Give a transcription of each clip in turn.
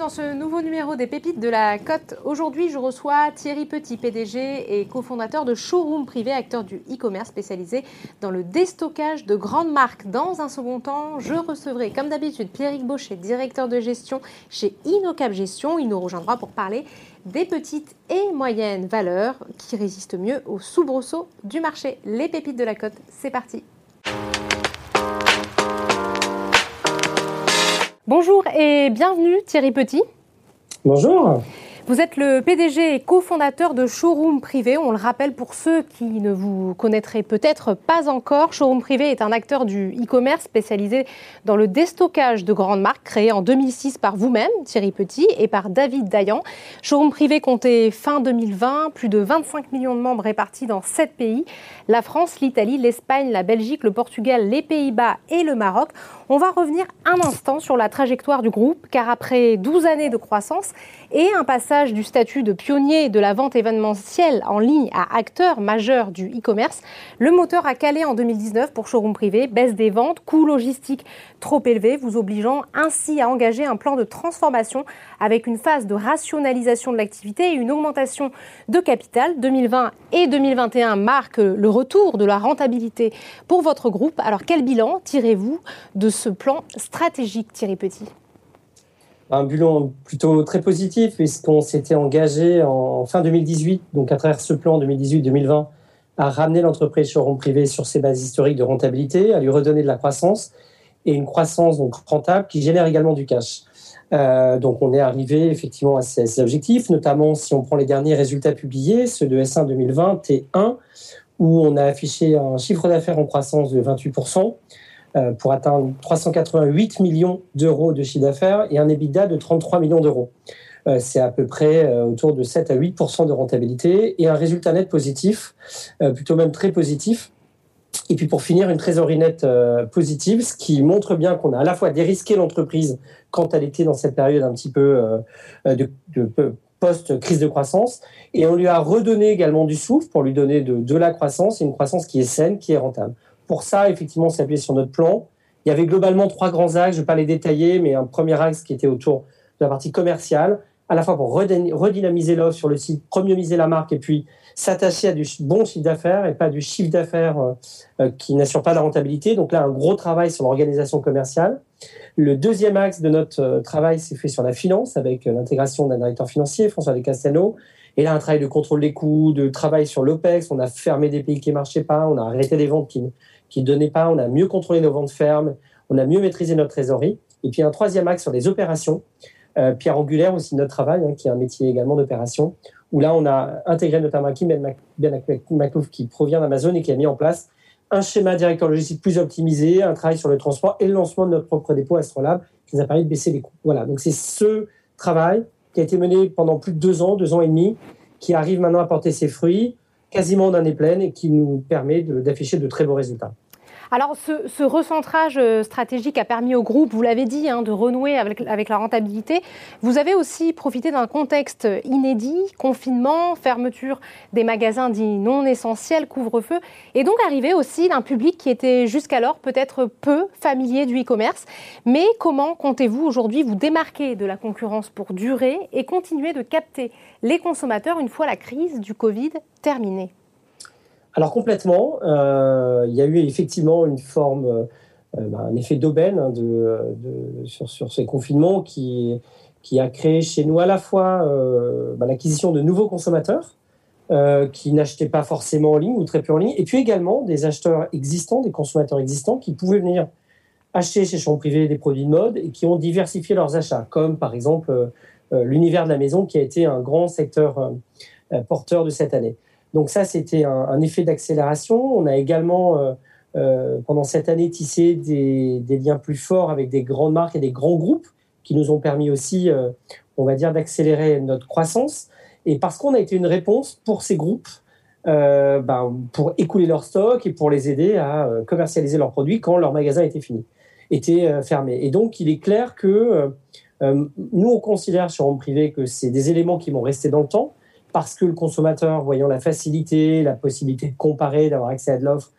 dans ce nouveau numéro des Pépites de la Côte. Aujourd'hui, je reçois Thierry Petit, PDG et cofondateur de Showroom Privé, acteur du e-commerce spécialisé dans le déstockage de grandes marques. Dans un second temps, je recevrai, comme d'habitude, Pierrick Baucher, directeur de gestion chez Inocap Gestion. Il nous rejoindra pour parler des petites et moyennes valeurs qui résistent mieux aux soubresauts du marché. Les Pépites de la Côte, c'est parti. Bonjour et bienvenue Thierry Petit. Bonjour. Vous êtes le PDG et cofondateur de Showroom Privé. On le rappelle pour ceux qui ne vous connaîtraient peut-être pas encore. Showroom Privé est un acteur du e-commerce spécialisé dans le déstockage de grandes marques créé en 2006 par vous-même, Thierry Petit, et par David Dayan. Showroom Privé comptait fin 2020 plus de 25 millions de membres répartis dans 7 pays la France, l'Italie, l'Espagne, la Belgique, le Portugal, les Pays-Bas et le Maroc. On va revenir un instant sur la trajectoire du groupe, car après 12 années de croissance et un passage du statut de pionnier de la vente événementielle en ligne à acteur majeur du e-commerce, le moteur a calé en 2019 pour showroom privé, baisse des ventes, coûts logistiques trop élevés, vous obligeant ainsi à engager un plan de transformation avec une phase de rationalisation de l'activité et une augmentation de capital. 2020 et 2021 marquent le retour de la rentabilité pour votre groupe. Alors quel bilan tirez-vous de ce plan stratégique, Thierry Petit un bilan plutôt très positif puisqu'on s'était engagé en fin 2018, donc à travers ce plan 2018-2020, à ramener l'entreprise showroom privé sur ses bases historiques de rentabilité, à lui redonner de la croissance et une croissance donc rentable qui génère également du cash. Euh, donc on est arrivé effectivement à ces, objectifs, notamment si on prend les derniers résultats publiés, ceux de S1 2020 T1, où on a affiché un chiffre d'affaires en croissance de 28%. Euh, pour atteindre 388 millions d'euros de chiffre d'affaires et un EBITDA de 33 millions d'euros. Euh, c'est à peu près autour de 7 à 8 de rentabilité et un résultat net positif, plutôt même très positif, et puis pour finir, une trésorerie nette euh, positive, ce qui montre bien qu'on a à la fois dérisqué l'entreprise quand elle était dans cette période un petit peu euh, de, post-crise de croissance, et on lui a redonné également du souffle pour lui donner de, la croissance, et une croissance qui est saine, qui est rentable. Pour ça, effectivement, on s'est appuyé sur notre plan. Il y avait globalement trois grands axes, je ne vais pas les détailler, mais un premier axe qui était autour de la partie commerciale, à la fois pour redynamiser l'offre sur le site, premiumiser la marque, et puis s'attacher à du bon chiffre d'affaires et pas du chiffre d'affaires euh, euh, qui n'assure pas la rentabilité. Donc là, un gros travail sur l'organisation commerciale. Le deuxième axe de notre euh, travail s'est fait sur la finance avec l'intégration d'un directeur financier, François De Castano. Et là, un travail de contrôle des coûts, de travail sur l'OPEX. On a fermé des pays qui ne marchaient pas, on a arrêté des ventes qui ne donnaient pas, on a mieux contrôlé nos ventes fermes, on a mieux maîtrisé notre trésorerie. Et puis un troisième axe sur les opérations. pierre angulaire aussi notre travail, hein, qui est un métier également d'opération, où là, on a intégré notamment Kim Ben Maklouf qui provient d'Amazon et qui a mis en place un schéma directeur logistique plus optimisé, un travail sur le transport et le lancement de notre propre dépôt Astrolab qui nous a permis de baisser les coûts. Voilà, donc c'est ce travail qui a été mené pendant plus de deux ans, deux ans et demi, qui arrive maintenant à porter ses fruits quasiment en année pleine et qui nous permet d'afficher de très beaux résultats. Alors, ce, recentrage euh, stratégique a permis au groupe, vous l'avez dit, hein, de renouer avec, la rentabilité. Vous avez aussi profité d'un contexte inédit, confinement, fermeture des magasins dits non essentiels, couvre-feu, et donc arrivé aussi d'un public qui était jusqu'alors peut-être peu familier du e-commerce. Mais comment comptez-vous aujourd'hui vous démarquer de la concurrence pour durer et continuer de capter les consommateurs une fois la crise du Covid terminée? Alors complètement, euh, il y a eu effectivement une forme, euh, bah, un effet d'aubaine hein, de, sur, ces confinements qui, a créé chez nous à la fois euh, bah, l'acquisition de nouveaux consommateurs qui n'achetaient pas forcément en ligne ou très peu en ligne, et puis également des acheteurs existants, des consommateurs existants qui pouvaient venir acheter chez Champs Privé des produits de mode et qui ont diversifié leurs achats, comme par exemple l'univers de la maison qui a été un grand secteur porteur de cette année. Donc ça, c'était un, effet d'accélération. On a également, euh, euh, pendant cette année, tissé des, liens plus forts avec des grandes marques et des grands groupes qui nous ont permis aussi, euh, on va dire, d'accélérer notre croissance. Et parce qu'on a été une réponse pour ces groupes, ben, pour écouler leur stock et pour les aider à commercialiser leurs produits quand leur magasin était fini, était fermé. Et donc, il est clair que nous, on considère sur Home Privé que c'est des éléments qui vont rester dans le temps parce que le consommateur, voyant la facilité, la possibilité de comparer, d'avoir accès à de l'offre,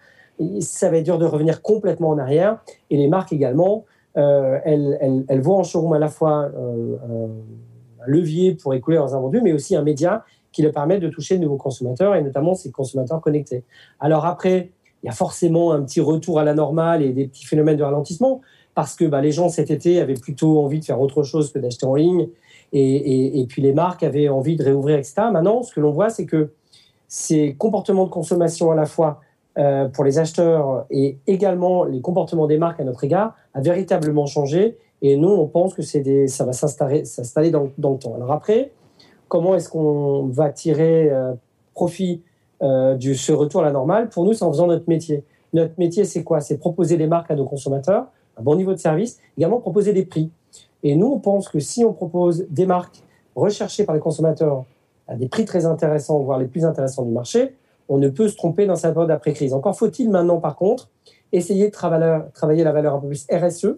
ça va être dur de revenir complètement en arrière. Et les marques également, elle, elle, voit en showroom à la fois un levier pour écouler leurs invendus, mais aussi un média qui leur permet de toucher de nouveaux consommateurs et notamment ces consommateurs connectés. Alors après, il y a forcément un petit retour à la normale et des petits phénomènes de ralentissement parce que bah, les gens cet été avaient plutôt envie de faire autre chose que d'acheter en ligne et, puis les marques avaient envie de réouvrir, etc. Maintenant, ce que l'on voit, c'est que ces comportements de consommation à la fois euh, pour les acheteurs et également les comportements des marques à notre égard a véritablement changé. Et nous, on pense que ça va s'installer dans, dans, le temps. Alors après, comment est-ce qu'on va tirer euh, profit euh, de ce retour à la normale? Pour nous, c'est en faisant notre métier. Notre métier, c'est quoi? C'est proposer les marques à nos consommateurs, un bon niveau de service, également proposer des prix. Et nous, on pense que si on propose des marques recherchées par les consommateurs à des prix très intéressants, voire les plus intéressants du marché, on ne peut se tromper dans sa période d'après-crise. Encore faut-il maintenant, par contre, essayer de travailler, la valeur un peu plus RSE,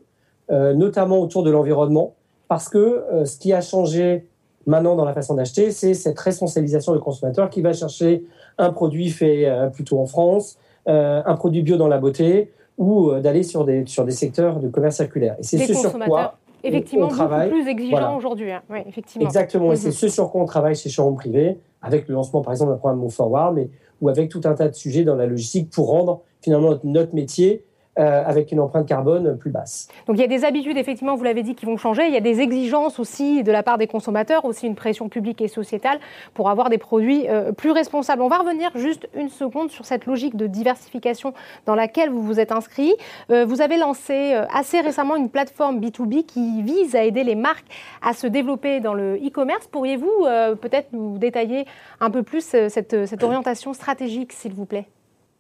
euh, notamment autour de l'environnement, parce que euh, ce qui a changé maintenant dans la façon d'acheter, c'est cette responsabilisation du consommateur qui va chercher un produit fait euh, plutôt en France, un produit bio dans la beauté, ou d'aller sur des, sur des secteurs de commerce circulaire. Et c'est ce sur quoi effectivement on travaille. plus exigeant aujourd'hui. Hein. effectivement. Exactement, et c'est mhm. ce sur quoi on travaille chez Showroom Privé, avec le lancement par exemple d'un programme Move Forward, mais ou avec tout un tas de sujets dans la logistique pour rendre finalement notre métier euh, avec une empreinte carbone plus basse. Donc il y a des habitudes, effectivement, vous l'avez dit, qui vont changer. Il y a des exigences aussi de la part des consommateurs, aussi une pression publique et sociétale pour avoir des produits euh, plus responsables. On va revenir juste une seconde sur cette logique de diversification dans laquelle vous vous êtes inscrit. Euh, vous avez lancé assez récemment une plateforme B2B qui vise à aider les marques à se développer dans le e-commerce. Pourriez-vous peut-être nous détailler un peu plus cette, cette orientation stratégique, s'il vous plaît?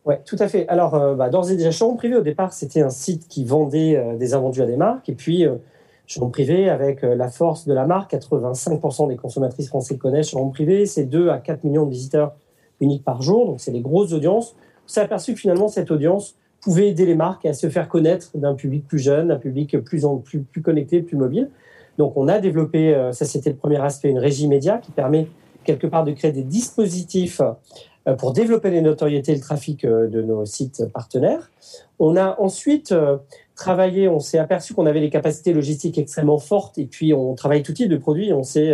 Oui, tout à fait. Alors, euh, bah, d'ores et déjà, Privé, au départ, c'était un site qui vendait euh, des invendus à des marques. Et puis, euh, Showroom Privé, avec la force de la marque, 85% des consommatrices françaises connaissent Showroom Privé. C'est 2 à 4 millions de visiteurs uniques par jour. Donc, c'est des grosses audiences. On s'est aperçu que finalement, cette audience pouvait aider les marques à se faire connaître d'un public plus jeune, d'un public plus, en, plus, plus connecté, plus mobile. Donc, on a développé, ça c'était le premier aspect, une régie média qui permet quelque part de créer des dispositifs euh, pour développer les notoriétés et le trafic euh, de nos sites partenaires. On a ensuite euh, travaillé, on s'est aperçu qu'on avait des capacités logistiques extrêmement fortes et puis on travaille tout type de produits. On s'est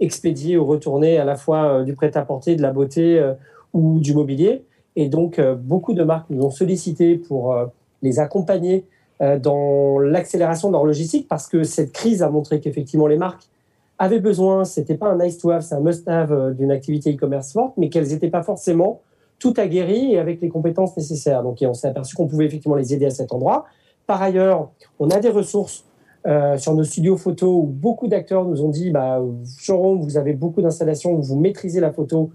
expédié ou retourné à la fois du prêt-à-porter, de la beauté ou du mobilier. Et donc, beaucoup de marques nous ont sollicité pour les accompagner dans l'accélération de leur logistique parce que cette crise a montré qu'effectivement les marques avaient besoin, c'était pas un nice to have, c'est un must have euh, d'une activité e-commerce forte, mais qu'elles n'étaient pas forcément tout aguerries et avec les compétences nécessaires. Donc, on s'est aperçu qu'on pouvait effectivement les aider à cet endroit. Par ailleurs, on a des ressources euh, sur nos studios photo où beaucoup d'acteurs nous ont dit bah, Showroom, vous avez beaucoup d'installations où vous maîtrisez la photo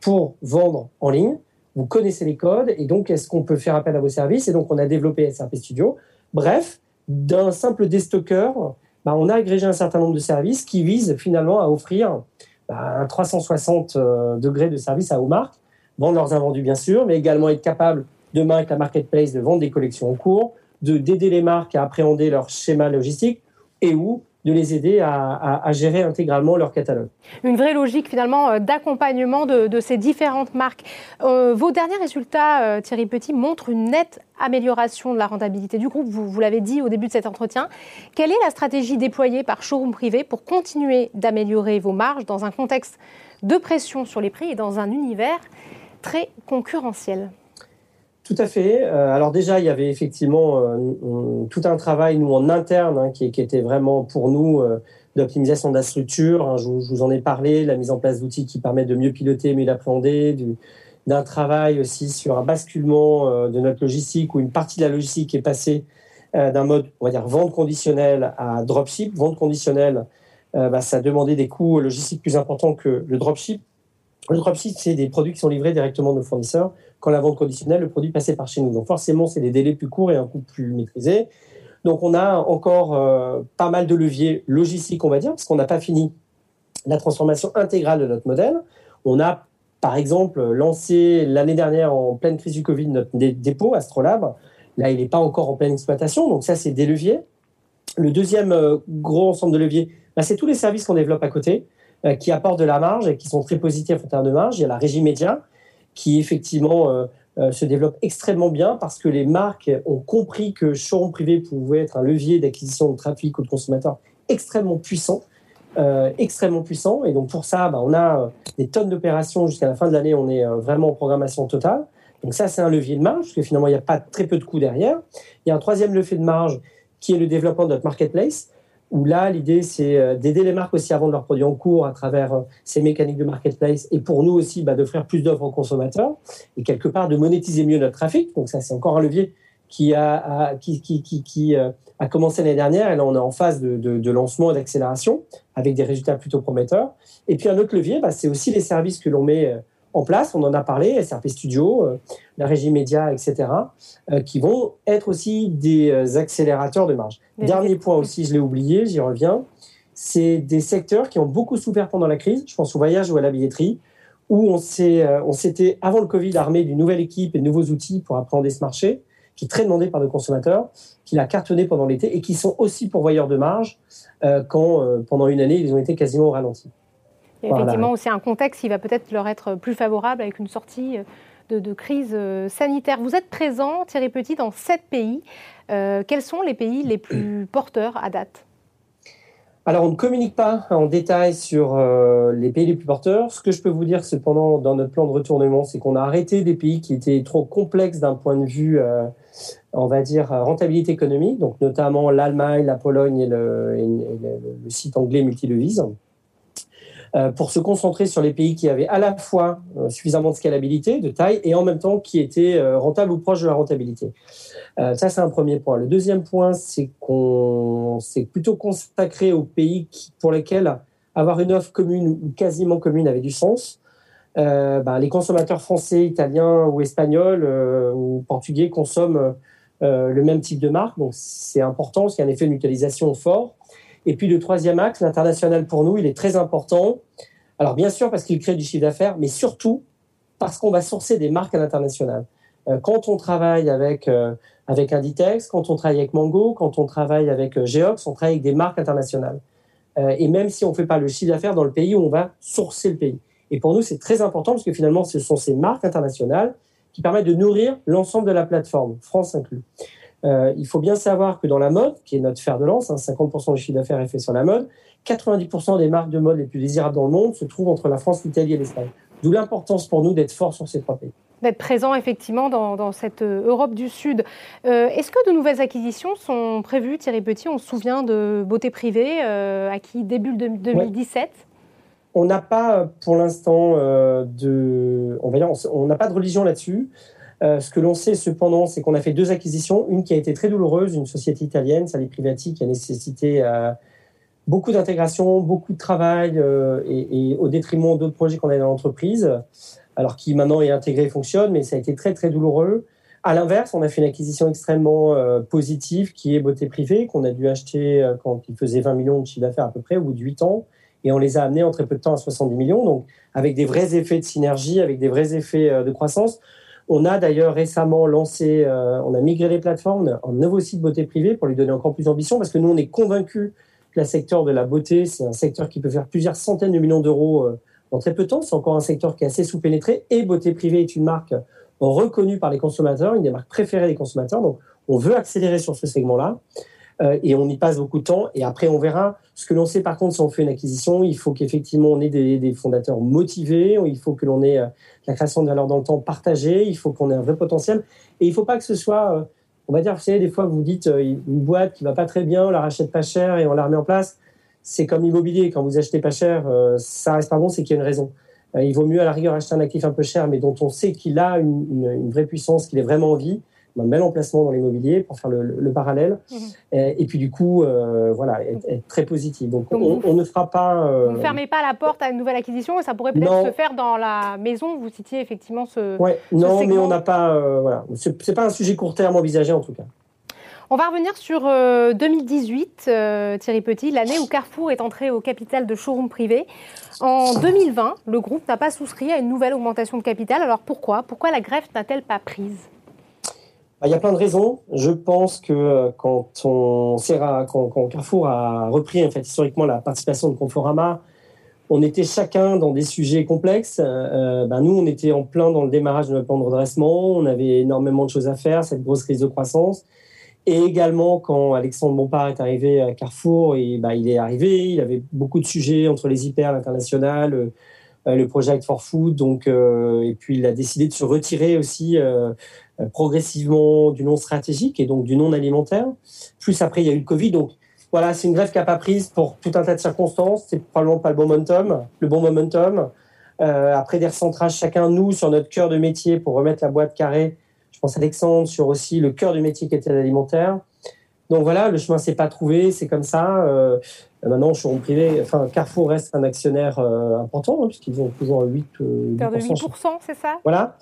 pour vendre en ligne, vous connaissez les codes, et donc est-ce qu'on peut faire appel à vos services? Et donc, on a développé SRP Studio. Bref, d'un simple déstockeur bah, on a agrégé un certain nombre de services qui visent finalement à offrir bah, un 360 euh, degrés de service à vos marques, vendre leurs invendus bien sûr, mais également être capable demain avec la marketplace de vendre des collections en cours, de d'aider les marques à appréhender leur schéma logistique et où de les aider à, gérer intégralement leur catalogue. Une vraie logique finalement euh, d'accompagnement de, ces différentes marques. Euh, vos derniers résultats, euh, Thierry Petit, montrent une nette amélioration de la rentabilité du groupe, vous, vous l'avez dit au début de cet entretien. Quelle est la stratégie déployée par Showroom Privé pour continuer d'améliorer vos marges dans un contexte de pression sur les prix et dans un univers très concurrentiel? Tout à fait. Euh, alors déjà, il y avait effectivement euh, tout un travail, nous, en interne, hein, qui, était vraiment pour nous euh, d'optimisation de la structure. Hein, je, vous en ai parlé, la mise en place d'outils qui permettent de mieux piloter, mieux l'appréhender, d'un travail aussi sur un basculement de notre logistique, où une partie de la logistique est passée d'un mode, on va dire, vente conditionnelle à dropship. Vente conditionnelle, bah, ça demandait des coûts logistiques plus importants que le dropship. Le dropship, c'est des produits qui sont livrés directement de nos fournisseurs quand la vente conditionnelle, le produit passait par chez nous. Donc forcément, c'est des délais plus courts et un coût plus maîtrisé. Donc on a encore euh, pas mal de leviers logistiques, on va dire, parce qu'on n'a pas fini la transformation intégrale de notre modèle. On a, par exemple, lancé l'année dernière, en pleine crise du Covid, notre dépôt Astrolab. Là, il n'est pas encore en pleine exploitation, donc ça, c'est des leviers. Le deuxième euh, gros ensemble de leviers, bah, c'est tous les services qu'on développe à côté, qui apportent de la marge et qui sont très positifs en termes de marge. Il y a la régie média, qui effectivement euh, se développe extrêmement bien parce que les marques ont compris que showroom privé pouvait être un levier d'acquisition de trafic ou de consommateurs extrêmement puissant. extrêmement puissant. Et donc pour ça, bah, on a des tonnes d'opérations jusqu'à la fin de l'année. On est vraiment en programmation totale. Donc ça, c'est un levier de marge, parce que finalement, il n'y a pas très peu de coûts derrière. Il y a un troisième levier de marge qui est le développement de notre marketplace, où là, l'idée, c'est euh, d'aider les marques aussi à vendre leurs produits en cours à travers euh, ces mécaniques de marketplace, et pour nous aussi, bah, d'offrir plus d'offres aux consommateurs, et quelque part de monétiser mieux notre trafic. Donc ça, c'est encore un levier qui a, qui, qui, qui, euh, a commencé l'année dernière, et là, on est en phase de, de, lancement et d'accélération, avec des résultats plutôt prometteurs. Et puis un autre levier, bah, c'est aussi les services que l'on met en place, on en a parlé, SRP Studio, euh, la régie média, etc., euh, qui vont être aussi des euh, accélérateurs de marge. Dernier point aussi, je l'ai oublié, j'y reviens, c'est des secteurs qui ont beaucoup souffert pendant la crise, je pense au voyage ou à la billetterie, où on s'était, avant le Covid, armé d'une nouvelle équipe et de nouveaux outils pour appréhender ce marché, qui est très demandé par nos consommateurs, qui l'a cartonné pendant l'été et qui sont aussi pourvoyeurs de marge quand, pendant une année, ils ont été quasiment au ralenti effectivement, c'est un contexte qui va peut-être leur être plus favorable avec une sortie de, de, crise euh, sanitaire. Vous êtes présent, Thierry Petit, dans sept pays. Euh, quels sont les pays les plus porteurs à date? Alors, on ne communique pas en détail sur euh, les pays les plus porteurs. Ce que je peux vous dire, cependant, dans notre plan de retournement, c'est qu'on a arrêté des pays qui étaient trop complexes d'un point de vue, on va dire, rentabilité économique, donc notamment l'Allemagne, la Pologne et le, le site anglais multidevise. Euh, pour se concentrer sur les pays qui avaient à la fois euh, suffisamment de scalabilité, de taille, et en même temps qui étaient euh, rentables ou proches de la rentabilité. ça, c'est un premier point. Le deuxième point, c'est qu'on s'est plutôt consacré aux pays pour lesquels avoir une offre commune ou quasiment commune avait du sens. Ben, les consommateurs français, italiens ou espagnols ou portugais consomment le même type de marque, donc c'est important, parce qu'il y a un effet de mutualisation fort. Et puis le troisième axe, l'international pour nous, il est très important. Alors bien sûr parce qu'il crée du chiffre d'affaires, mais surtout parce qu'on va sourcer des marques à l'international. Euh, quand on travaille avec, euh, avec Inditex, quand on travaille avec Mango, quand on travaille avec euh, Geox, on travaille avec des marques internationales. et même si on ne fait pas le chiffre d'affaires dans le pays on va sourcer le pays. Et pour nous, c'est très important parce que finalement, ce sont ces marques internationales qui permettent de nourrir l'ensemble de la plateforme, France inclus. Euh, il faut bien savoir que dans la mode, qui est notre fer de lance, 50% hein, du chiffre d'affaires est fait sur la mode, 90% des marques de mode les plus désirables dans le monde se trouvent entre la France, l'Italie et l'Espagne. D'où l'importance pour nous d'être fort sur ces trois pays. D'être présent effectivement dans, cette euh, Europe du Sud. Euh, est-ce que de nouvelles acquisitions sont prévues, Thierry Petit? On se souvient de Beauté Privée, acquis début 2017 On n'a pas pour l'instant de, on n'a pas de religion là-dessus. Euh, ce que l'on sait cependant, c'est qu'on a fait deux acquisitions. Une qui a été très douloureuse, une société italienne, Sali Privati, qui a nécessité euh, beaucoup d'intégration, beaucoup de travail euh, et, au détriment d'autres projets qu'on a dans l'entreprise. Alors qui maintenant est intégré et fonctionne, mais ça a été très très douloureux. À l'inverse, on a fait une acquisition extrêmement positive qui est Beauté Privée, qu'on a dû acheter quand il faisait 20 millions de chiffre d'affaires à peu près, au bout de 8 ans. Et on les a amenés en très peu de temps à 70 millions, donc avec des vrais effets de synergie, avec des vrais effets de croissance. On a d'ailleurs récemment lancé, euh, on a migré les plateformes en nouveau site beauté privée pour lui donner encore plus d'ambition parce que nous, on est convaincus que le secteur de la beauté, c'est un secteur qui peut faire plusieurs centaines de millions d'euros euh, en très peu de temps. C'est encore un secteur qui est assez sous-pénétré et beauté privée est une marque reconnue par les consommateurs, une des marques préférées des consommateurs. Donc, on veut accélérer sur ce segment-là. Euh, et on y passe beaucoup de temps. Et après, on verra. Ce que l'on sait, par contre, si on fait une acquisition, il faut qu'effectivement on ait des, fondateurs motivés, il faut que l'on ait euh, la création de valeur dans le temps partagée, il faut qu'on ait un vrai potentiel. Et il ne faut pas que ce soit, euh, on va dire, vous savez, des fois, vous dites une boîte qui va pas très bien, on la rachète pas cher et on la remet en place. C'est comme l'immobilier, quand vous achetez pas cher, ça reste pas bon, c'est qu'il y a une raison. il vaut mieux à la rigueur acheter un actif un peu cher, mais dont on sait qu'il a une vraie puissance, qu'il est vraiment en vie un bel emplacement dans l'immobilier pour faire le, parallèle. Mhm. Et, puis du coup, euh, voilà, être, très positif. Donc, on, ne fera pas. Euh, vous ne fermez pas la porte à une nouvelle acquisition et ça pourrait peut-être se faire dans la maison. Vous citiez effectivement ce. Ouais, non, mais on n'a pas. Euh, voilà, c'est pas un sujet court terme envisagé en tout cas. On va revenir sur 2018, Thierry Petit, l'année où Carrefour est entré au capital de showroom privé. En 2020, le groupe n'a pas souscrit à une nouvelle augmentation de capital. Alors pourquoi? Pourquoi la greffe n'a-t-elle pas prise? Il y a plein de raisons. Je pense que euh, quand, on, Carrefour a repris en fait, historiquement la participation de Conforama, on était chacun dans des sujets complexes. ben nous, on était en plein dans le démarrage de notre plan de redressement. On avait énormément de choses à faire, cette grosse crise de croissance. Et également, quand Alexandre Bompard est arrivé à Carrefour, bah, il est arrivé, il avait beaucoup de sujets entre les hyper, l'international, euh, euh, le Project for Food. Donc, euh, et puis, il a décidé de se retirer aussi progressivement du non stratégique et donc du non alimentaire. Plus après, il y a eu le Covid. Donc, voilà, c'est une grève qui n'a pas prise pour tout un tas de circonstances. C'est probablement pas le bon momentum. Le bon momentum. après des recentrages, chacun nous sur notre cœur de métier pour remettre la boîte carrée pense Alexandre sur aussi le cœur du métier qui était l'alimentaire. Donc voilà, le chemin s'est pas trouvé, c'est comme ça. Euh, maintenant, showroom privé, enfin Carrefour reste un actionnaire euh, important hein, puisqu'ils ont toujours 8, euh, 8%, c'est ça? Voilà,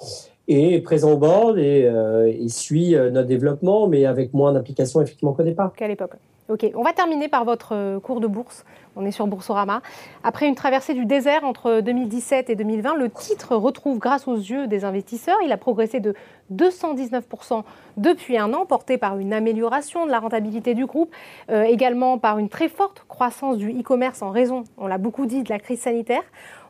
et présent au board et, euh, et suit notre développement, mais avec moins d'implication effectivement qu'au départ. Qu'à l'époque. Ok, on va terminer par votre cours de bourse. On est sur Boursorama. Après une traversée du désert entre 2017 et 2020, le titre retrouve grâce aux yeux des investisseurs. Il a progressé de 219% depuis un an, porté par une amélioration de la rentabilité du groupe, euh, également par une très forte croissance du e-commerce en raison, on l'a beaucoup dit, de la crise sanitaire.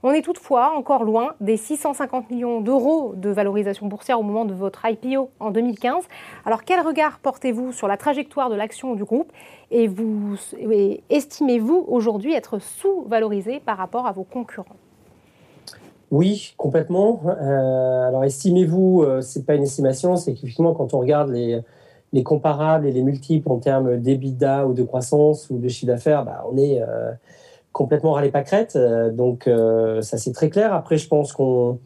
On est toutefois encore loin des 650 millions d'euros de valorisation boursière au moment de votre IPO en 2015. Alors quel regard portez-vous sur la trajectoire de l'action du groupe et, vous, estimez-vous aujourd'hui être sous-valorisé par rapport à vos concurrents oui, complètement. Euh, alors, estimez-vous, euh, c'est pas une estimation, c'est qu'effectivement, quand on regarde les, les, comparables et les multiples en termes d'EBITDA ou de croissance ou de chiffre d'affaires, bah, on est euh, complètement râlé pâquerette. Euh, donc, euh, ça, c'est très clair. Après, je pense qu'on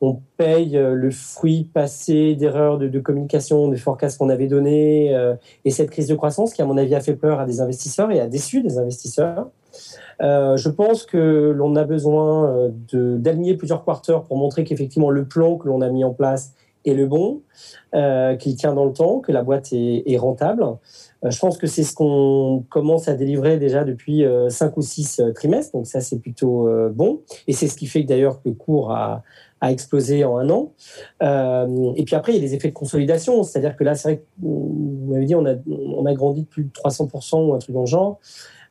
on paye le fruit passé d'erreurs de, communication, des forecasts qu'on avait donnés, et cette crise de croissance qui, à mon avis, a fait peur à des investisseurs et a déçu des investisseurs. Je pense que l'on a besoin d'aligner plusieurs quarters pour montrer qu'effectivement le plan que l'on a mis en place est le bon, qu'il tient dans le temps, que la boîte est, rentable. Euh, je pense que c'est ce qu'on commence à délivrer déjà depuis euh, cinq ou six euh, trimestres, donc ça c'est plutôt bon. Et c'est ce qui fait que d'ailleurs le cours a, explosé en un an. et puis après, il y a des effets de consolidation, c'est-à-dire que là, c'est vrai que vous m'avez dit, on a, on a grandi de plus de 300% ou un truc dans le genre.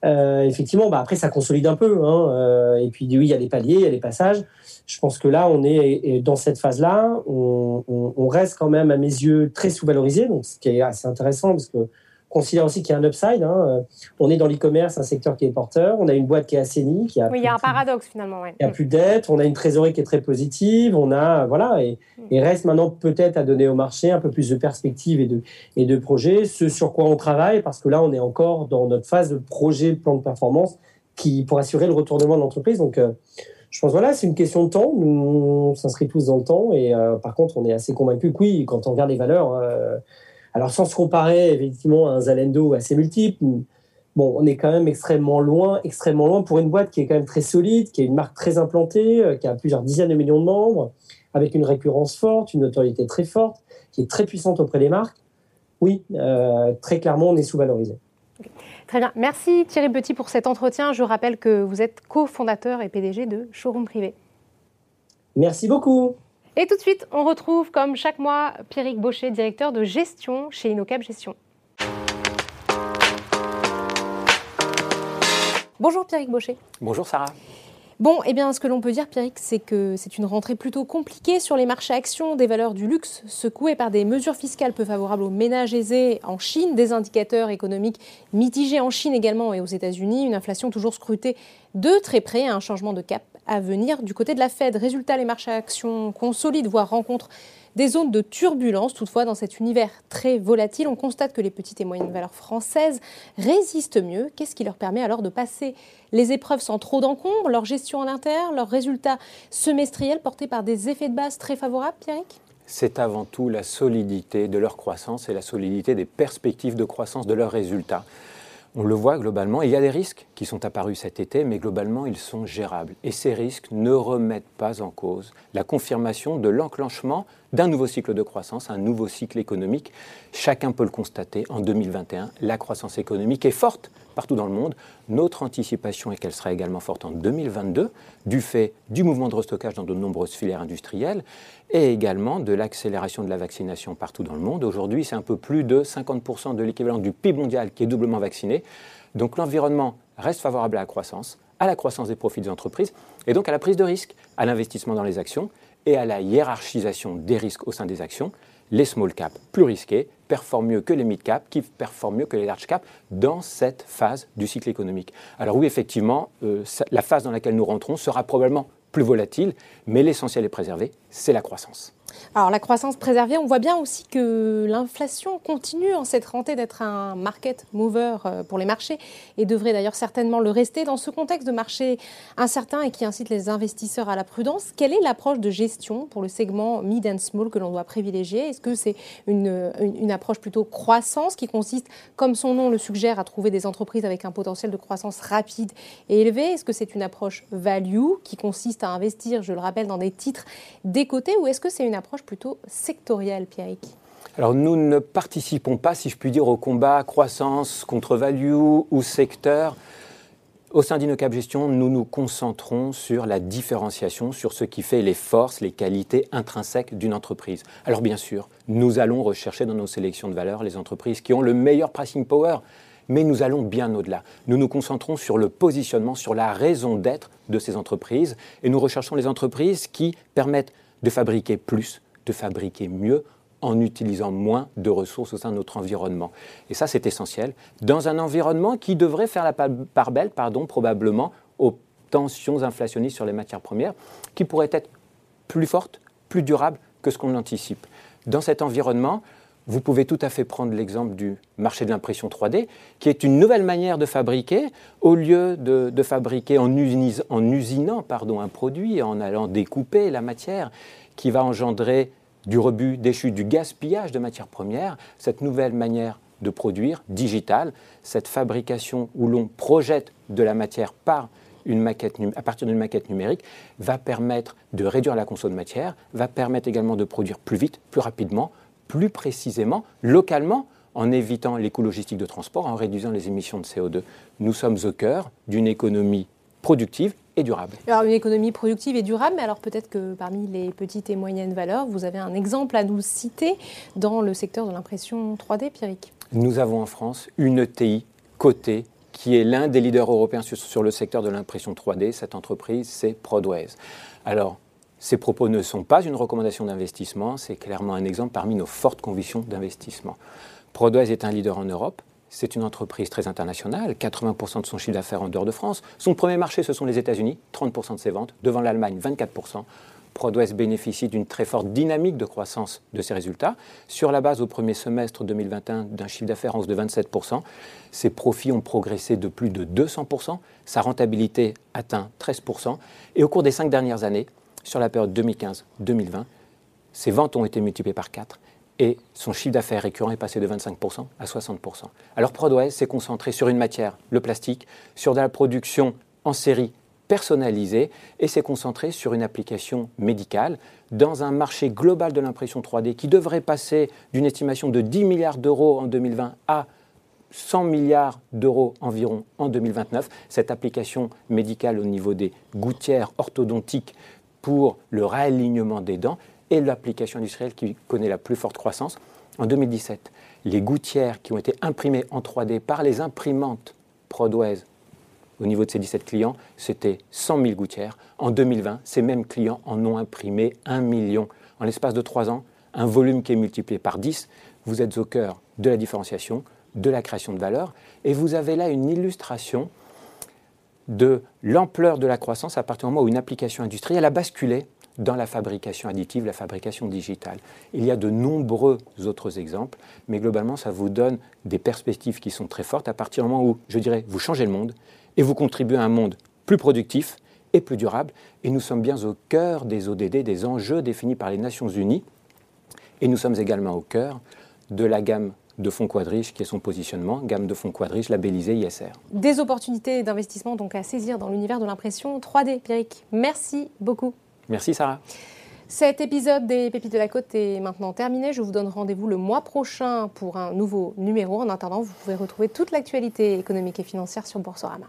Effectivement, bah après, ça consolide un peu. Hein, et puis, oui, il y a des paliers, il y a des passages. Je pense que là, on est dans cette phase-là. On, on, on, reste quand même, à mes yeux, très sous-valorisé, donc ce qui est assez intéressant parce que considère aussi qu'il y a un upside. Hein. On est dans l'e-commerce, un secteur qui est porteur. On a une boîte qui est assainie, qui a. Oui, il y a un paradoxe finalement. Il n'y a plus de dettes. On a une trésorerie qui est très positive. On a voilà et, il mm. reste maintenant peut-être à donner au marché un peu plus de perspectives et de et de projets. Ce sur quoi on travaille, parce que là on est encore dans notre phase de projet, plan de performance, qui pour assurer le retournement de l'entreprise. Donc euh, je pense voilà, c'est une question de temps. Nous, on s'inscrit tous dans le temps et euh, par contre, on est assez convaincu que oui, quand on regarde les valeurs. Euh, alors, sans se comparer effectivement à un à ses multiples, bon, on est quand même extrêmement loin, extrêmement loin pour une boîte qui est quand même très solide, qui est une marque très implantée, euh, qui a plusieurs dizaines de millions de membres, avec une récurrence forte, une notoriété très forte, qui est très puissante auprès des marques. Oui, euh, très clairement, on est sous-valorisé. Très bien. Merci Thierry Petit pour cet entretien. Je rappelle que vous êtes cofondateur et PDG de Showroom Privé. Merci beaucoup. Et tout de suite, on retrouve comme chaque mois Pierrick Baucher, directeur de gestion chez InnoCap Gestion. Bonjour Pierrick Baucher. Bonjour Sarah. Bon, eh bien, ce que l'on peut dire, Pierrick, c'est que c'est une rentrée plutôt compliquée sur les marchés actions des valeurs du luxe, secouées par des mesures fiscales peu favorables aux ménages aisés en Chine, des indicateurs économiques mitigés en Chine également et aux États-Unis, une inflation toujours scrutée de très près, un changement de cap à venir du côté de la Fed. Résultat, les marchés actions consolident, voire rencontrent des zones de turbulence. Toutefois, dans cet univers très volatile, on constate que les petites et moyennes valeurs françaises résistent mieux. Qu'est-ce qui leur permet alors de passer les épreuves sans trop d'encombre? Leur gestion en interne, leurs résultats semestriels portés par des effets de base très favorables, Pierrick? C'est avant tout la solidité de leur croissance et la solidité des perspectives de croissance de leurs résultats. On le voit globalement, il y a des risques qui sont apparus cet été, mais globalement, ils sont gérables. Et ces risques ne remettent pas en cause la confirmation de l'enclenchement d'un nouveau cycle de croissance, un nouveau cycle économique. Chacun peut le constater, en 2021, la croissance économique est forte partout dans le monde. Notre anticipation est qu'elle sera également forte en 2022, du fait du mouvement de restockage dans de nombreuses filières industrielles et également de l'accélération de la vaccination partout dans le monde. Aujourd'hui, c'est un peu plus de 50% de l'équivalent du PIB mondial qui est doublement vacciné. Donc l'environnement reste favorable à la croissance, à la croissance des profits des entreprises et donc à la prise de risque, à l'investissement dans les actions et à la hiérarchisation des risques au sein des actions. Les small caps plus risqués performent mieux que les mid caps, qui performent mieux que les large caps dans cette phase du cycle économique. Alors oui, effectivement, euh, la phase dans laquelle nous rentrons sera probablement plus volatile, mais l'essentiel est préservé, c'est la croissance. Alors la croissance préservée, on voit bien aussi que l'inflation continue en cette rentrée d'être un market mover euh, pour les marchés et devrait d'ailleurs certainement le rester dans ce contexte de marché incertain et qui incite les investisseurs à la prudence. Quelle est l'approche de gestion pour le segment mid and small que l'on doit privilégier? Est-ce que c'est une, une, approche plutôt croissance qui consiste, comme son nom le suggère, à trouver des entreprises avec un potentiel de croissance rapide et élevé? Est-ce que c'est une approche value qui consiste à investir, je le rappelle, dans des titres décotés ou est-ce que c'est une plutôt sectorielle, Pierrick alors nous ne participons pas, si je puis dire, au combat croissance contre value ou secteur. Au sein d'InnoCap Gestion, nous nous concentrons sur la différenciation, sur ce qui fait les forces, les qualités intrinsèques d'une entreprise. Alors bien sûr, nous allons rechercher dans nos sélections de valeurs les entreprises qui ont le meilleur pricing power, mais nous allons bien au-delà. Nous nous concentrons sur le positionnement, sur la raison d'être de ces entreprises, et nous recherchons les entreprises qui permettent de fabriquer plus, de fabriquer mieux en utilisant moins de ressources au sein de notre environnement. Et ça, c'est essentiel dans un environnement qui devrait faire la part belle, pardon, probablement, aux tensions inflationnistes sur les matières premières, qui pourraient être plus fortes, plus durables que ce qu'on anticipe. Dans cet environnement, vous pouvez tout à fait prendre l'exemple du marché de l'impression 3D, qui est une nouvelle manière de fabriquer. Au lieu de, fabriquer en, usinant pardon, un produit, en allant découper la matière, qui va engendrer du rebut, des chutes, du gaspillage de matières premières, cette nouvelle manière de produire, digitale, cette fabrication où l'on projette de la matière par une maquette, à partir d'une maquette numérique, va permettre de réduire la consommation de matière, va permettre également de produire plus vite, plus rapidement, plus précisément, localement, en évitant l'écologistique de transport, en réduisant les émissions de CO2. Nous sommes au cœur d'une économie productive et durable. Alors une économie productive et durable, mais alors peut-être que parmi les petites et moyennes valeurs, vous avez un exemple à nous citer dans le secteur de l'impression 3D, Pierrick Nous avons en France une ETI cotée qui est l'un des leaders européens sur, le secteur de l'impression 3D. Cette entreprise, c'est Prodways. Alors, ces propos ne sont pas une recommandation d'investissement, c'est clairement un exemple parmi nos fortes convictions d'investissement. Prodways est un leader en Europe, c'est une entreprise très internationale, 80% de son chiffre d'affaires en dehors de France. Son premier marché, ce sont les États-Unis, 30% de ses ventes, devant l'Allemagne, 24%. Prodwest bénéficie d'une très forte dynamique de croissance de ses résultats. Sur la base au premier semestre 2021 d'un chiffre d'affaires en hausse de 27%, ses profits ont progressé de plus de 200%, sa rentabilité atteint 13%, et au cours des cinq dernières années, sur la période 2015-2020, ses ventes ont été multipliées par 4 et son chiffre d'affaires récurrent est passé de 25% à 60%. Alors Prodway s'est concentré sur une matière, le plastique, sur de la production en série personnalisée et s'est concentré sur une application médicale dans un marché global de l'impression 3D qui devrait passer d'une estimation de 10 milliards d'euros en 2020 à 100 milliards d'euros environ en 2029. Cette application médicale au niveau des gouttières orthodontiques pour le réalignement des dents et l'application industrielle qui connaît la plus forte croissance. En 2017, les gouttières qui ont été imprimées en 3D par les imprimantes Prodways au niveau de ces 17 clients, c'était 100 000 gouttières. En 2020, ces mêmes clients en ont imprimé 1 million. En l'espace de 3 ans, un volume qui est multiplié par 10. Vous êtes au cœur de la différenciation, de la création de valeur, et vous avez là une illustration de l'ampleur de la croissance à partir du moment où une application industrielle a basculé dans la fabrication additive, la fabrication digitale. Il y a de nombreux autres exemples, mais globalement, ça vous donne des perspectives qui sont très fortes à partir du moment où, je dirais, vous changez le monde et vous contribuez à un monde plus productif et plus durable. Et nous sommes bien au cœur des ODD, des enjeux définis par les Nations Unies. Et nous sommes également au cœur de la gamme de fonds quadriches qui est son positionnement, gamme de fonds quadriches labellisée ISR. Des opportunités d'investissement donc à saisir dans l'univers de l'impression 3D. Pierrick, merci beaucoup. Merci Sarah. Cet épisode des Pépites de la Côte est maintenant terminé. Je vous donne rendez-vous le mois prochain pour un nouveau numéro. En attendant, vous pouvez retrouver toute l'actualité économique et financière sur Boursorama.